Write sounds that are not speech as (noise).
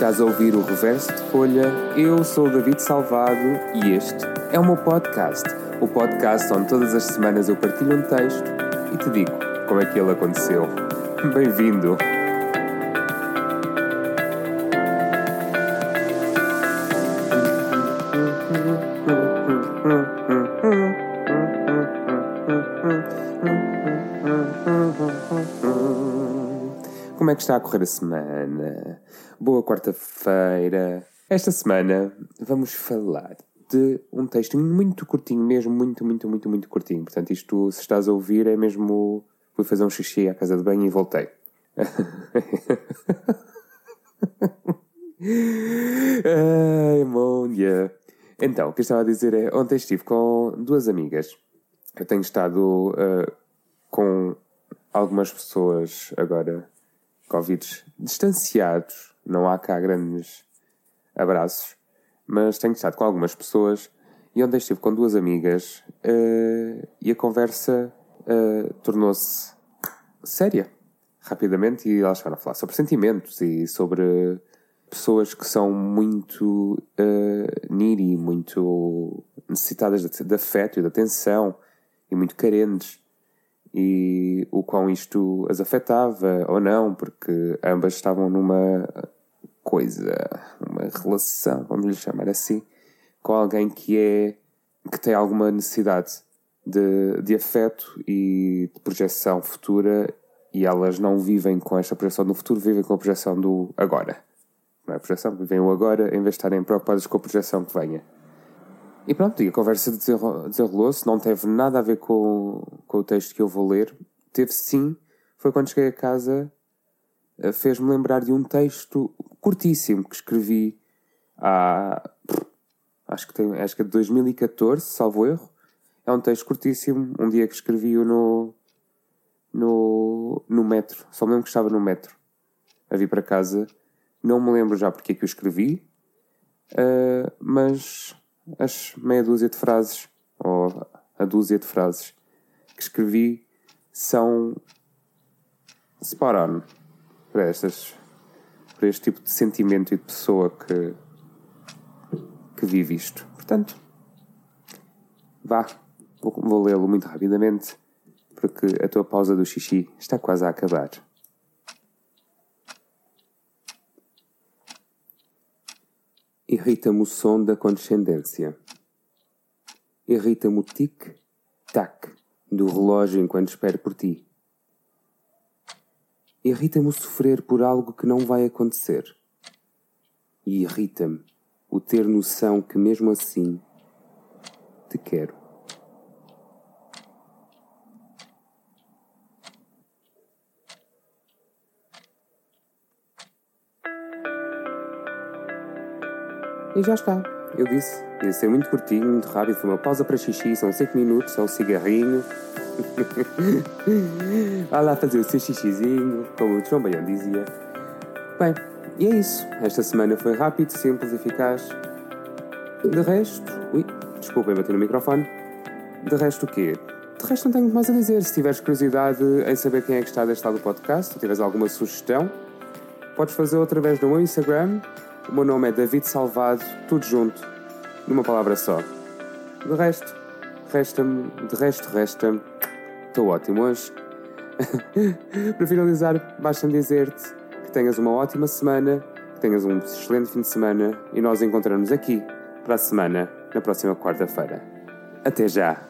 Estás a ouvir o Reverso de Folha, eu sou o David Salvado e este é o meu podcast. O podcast onde todas as semanas eu partilho um texto e te digo como é que ele aconteceu. (laughs) Bem-vindo! (laughs) Como é que está a correr a semana? Boa quarta-feira. Esta semana vamos falar de um texto muito curtinho, mesmo muito, muito, muito, muito curtinho. Portanto, isto, se estás a ouvir, é mesmo. Fui fazer um xixi à casa de banho e voltei. (laughs) Ai, dia. Então, o que eu estava a dizer é: ontem estive com duas amigas. Eu tenho estado uh, com algumas pessoas agora, Covid, distanciados. Não há cá grandes abraços, mas tenho estado com algumas pessoas e ontem estive com duas amigas uh, e a conversa uh, tornou-se séria rapidamente e elas estavam a falar sobre sentimentos e sobre pessoas que são muito uh, muito necessitadas de, de afeto e de atenção e muito carentes e o quão isto as afetava ou não, porque ambas estavam numa coisa, uma relação, vamos lhe chamar assim, com alguém que é que tem alguma necessidade de, de afeto e de projeção futura e elas não vivem com esta projeção do futuro, vivem com a projeção do agora. Não é projeção, vivem o agora em vez de estarem preocupadas com a projeção que venha. E pronto, e a conversa desenrolou-se, não teve nada a ver com, com o texto que eu vou ler. Teve sim, foi quando cheguei a casa, eh, fez-me lembrar de um texto curtíssimo que escrevi há. Acho que, tem, acho que é de 2014, salvo erro. É um texto curtíssimo, um dia que escrevi-o no, no, no metro. Só me lembro que estava no metro a vir para casa. Não me lembro já porque é que eu escrevi, uh, mas as meia dúzia de frases, ou a dúzia de frases que escrevi, são spot para, estas, para este tipo de sentimento e de pessoa que, que vive isto. Portanto, vá, vou, vou lê-lo muito rapidamente, porque a tua pausa do xixi está quase a acabar. Irrita-me o som da condescendência. Irrita-me o tic-tac do relógio enquanto espero por ti. Irrita-me sofrer por algo que não vai acontecer. E irrita-me o ter noção que, mesmo assim, te quero. E já está. Eu disse. Ia ser muito curtinho, muito rápido. Foi uma pausa para xixi, são 5 minutos, é um cigarrinho. (laughs) Vá lá fazer o seu xixizinho, como o João Baião dizia. Bem, e é isso. Esta semana foi rápido, simples, eficaz. De resto. Ui, desculpem, bati no microfone. De resto, o quê? De resto, não tenho muito mais a dizer. Se tiveres curiosidade em saber quem é que está deste lado do podcast, ou tiveres alguma sugestão, podes fazer através do meu Instagram. O meu nome é David Salvado, tudo junto, numa palavra só. De resto, resta-me, de resto, resta-me. Estou ótimo hoje. (laughs) Para finalizar, basta-me dizer-te que tenhas uma ótima semana, que tenhas um excelente fim de semana e nós encontramos aqui para a semana, na próxima quarta-feira. Até já!